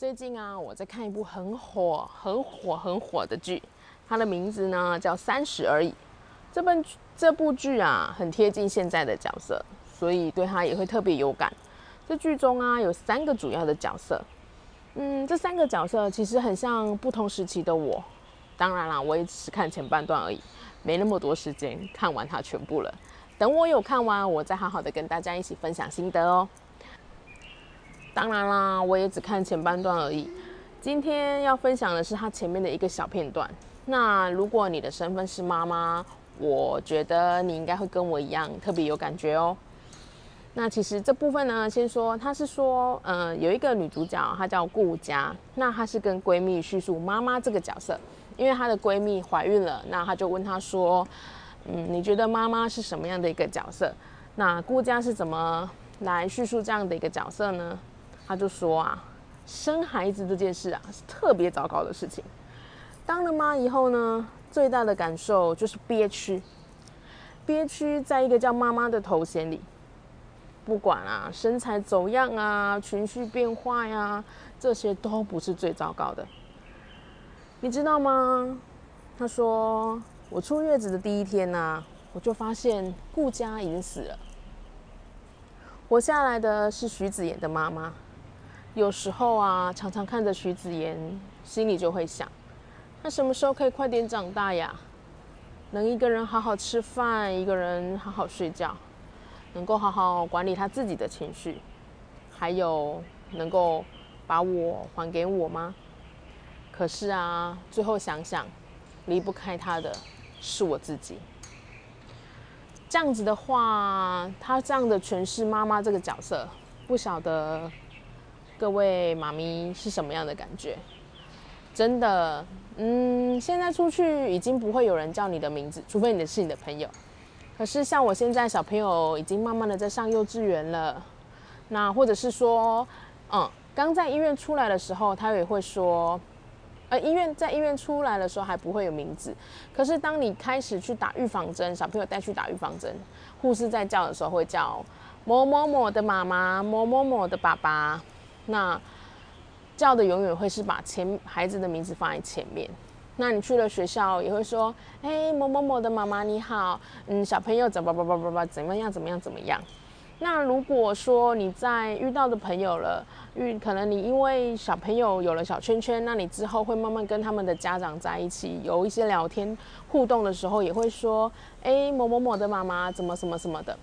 最近啊，我在看一部很火、很火、很火的剧，它的名字呢叫《三十而已》。这本这部剧啊，很贴近现在的角色，所以对它也会特别有感。这剧中啊，有三个主要的角色，嗯，这三个角色其实很像不同时期的我。当然啦，我也只是看前半段而已，没那么多时间看完它全部了。等我有看完，我再好好的跟大家一起分享心得哦。当然啦，我也只看前半段而已。今天要分享的是它前面的一个小片段。那如果你的身份是妈妈，我觉得你应该会跟我一样特别有感觉哦。那其实这部分呢，先说，她是说，嗯，有一个女主角，她叫顾佳。那她是跟闺蜜叙述妈妈这个角色，因为她的闺蜜怀孕了，那她就问她说，嗯，你觉得妈妈是什么样的一个角色？那顾佳是怎么来叙述这样的一个角色呢？他就说啊，生孩子这件事啊是特别糟糕的事情。当了妈以后呢，最大的感受就是憋屈，憋屈在一个叫妈妈的头衔里。不管啊身材走样啊，情绪变化呀，这些都不是最糟糕的。你知道吗？他说，我出月子的第一天呢，我就发现顾家已经死了。活下来的是徐子言的妈妈。有时候啊，常常看着徐子言，心里就会想：他什么时候可以快点长大呀？能一个人好好吃饭，一个人好好睡觉，能够好好管理他自己的情绪，还有能够把我还给我吗？可是啊，最后想想，离不开他的是我自己。这样子的话，他这样的诠释妈妈这个角色，不晓得。各位妈咪是什么样的感觉？真的，嗯，现在出去已经不会有人叫你的名字，除非你的是你的朋友。可是像我现在小朋友已经慢慢的在上幼稚园了，那或者是说，嗯，刚在医院出来的时候，他也会说，呃，医院在医院出来的时候还不会有名字。可是当你开始去打预防针，小朋友带去打预防针，护士在叫的时候会叫某某某的妈妈，某某某的爸爸。那叫的永远会是把前孩子的名字放在前面。那你去了学校也会说：“哎，某某某的妈妈你好，嗯，小朋友怎么怎么怎么样怎么样怎么样。”那如果说你在遇到的朋友了，遇可能你因为小朋友有了小圈圈，那你之后会慢慢跟他们的家长在一起，有一些聊天互动的时候，也会说：“哎，某某某的妈妈怎么什么什么的。”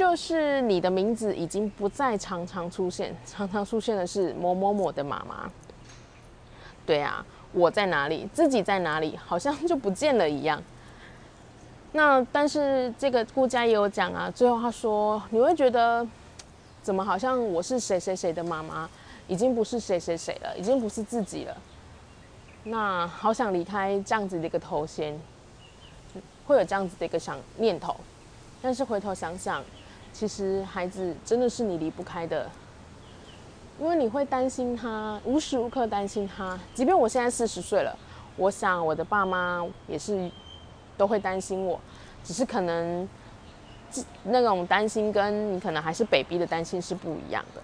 就是你的名字已经不再常常出现，常常出现的是某某某的妈妈。对啊，我在哪里，自己在哪里，好像就不见了一样。那但是这个顾家也有讲啊，最后他说你会觉得怎么好像我是谁谁谁的妈妈，已经不是谁谁谁了，已经不是自己了。那好想离开这样子的一个头衔，会有这样子的一个想念头，但是回头想想。其实孩子真的是你离不开的，因为你会担心他，无时无刻担心他。即便我现在四十岁了，我想我的爸妈也是都会担心我，只是可能那种担心跟你可能还是 baby 的担心是不一样的。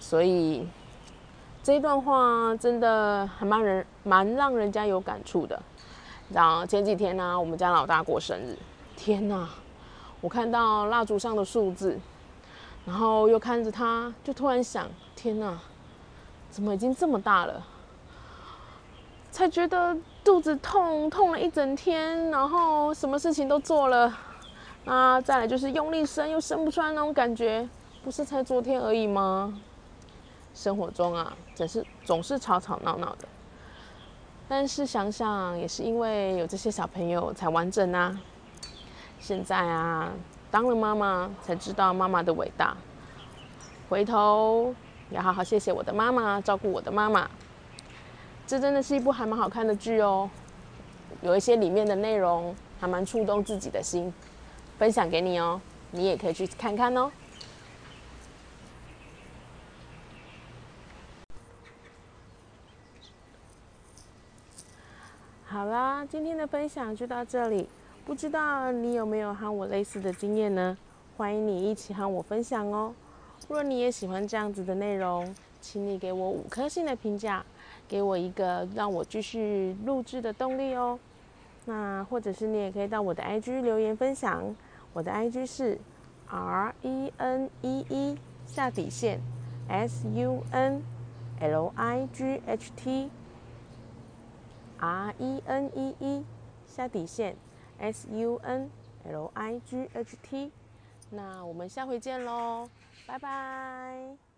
所以这一段话真的还蛮人蛮让人家有感触的。然后前几天呢，我们家老大过生日，天哪！我看到蜡烛上的数字，然后又看着他，就突然想：天哪，怎么已经这么大了？才觉得肚子痛，痛了一整天，然后什么事情都做了，啊，再来就是用力生又生不出来那种感觉，不是才昨天而已吗？生活中啊，总是总是吵吵闹闹的，但是想想也是因为有这些小朋友才完整啊。现在啊，当了妈妈才知道妈妈的伟大。回头要好好谢谢我的妈妈，照顾我的妈妈。这真的是一部还蛮好看的剧哦，有一些里面的内容还蛮触动自己的心，分享给你哦，你也可以去看看哦。好啦，今天的分享就到这里。不知道你有没有和我类似的经验呢？欢迎你一起和我分享哦。若你也喜欢这样子的内容，请你给我五颗星的评价，给我一个让我继续录制的动力哦。那或者是你也可以到我的 IG 留言分享，我的 IG 是 R E N E E 下底线 S U N L I G H T R E N E E 下底线。S U N L I G H T，那我们下回见喽，拜拜。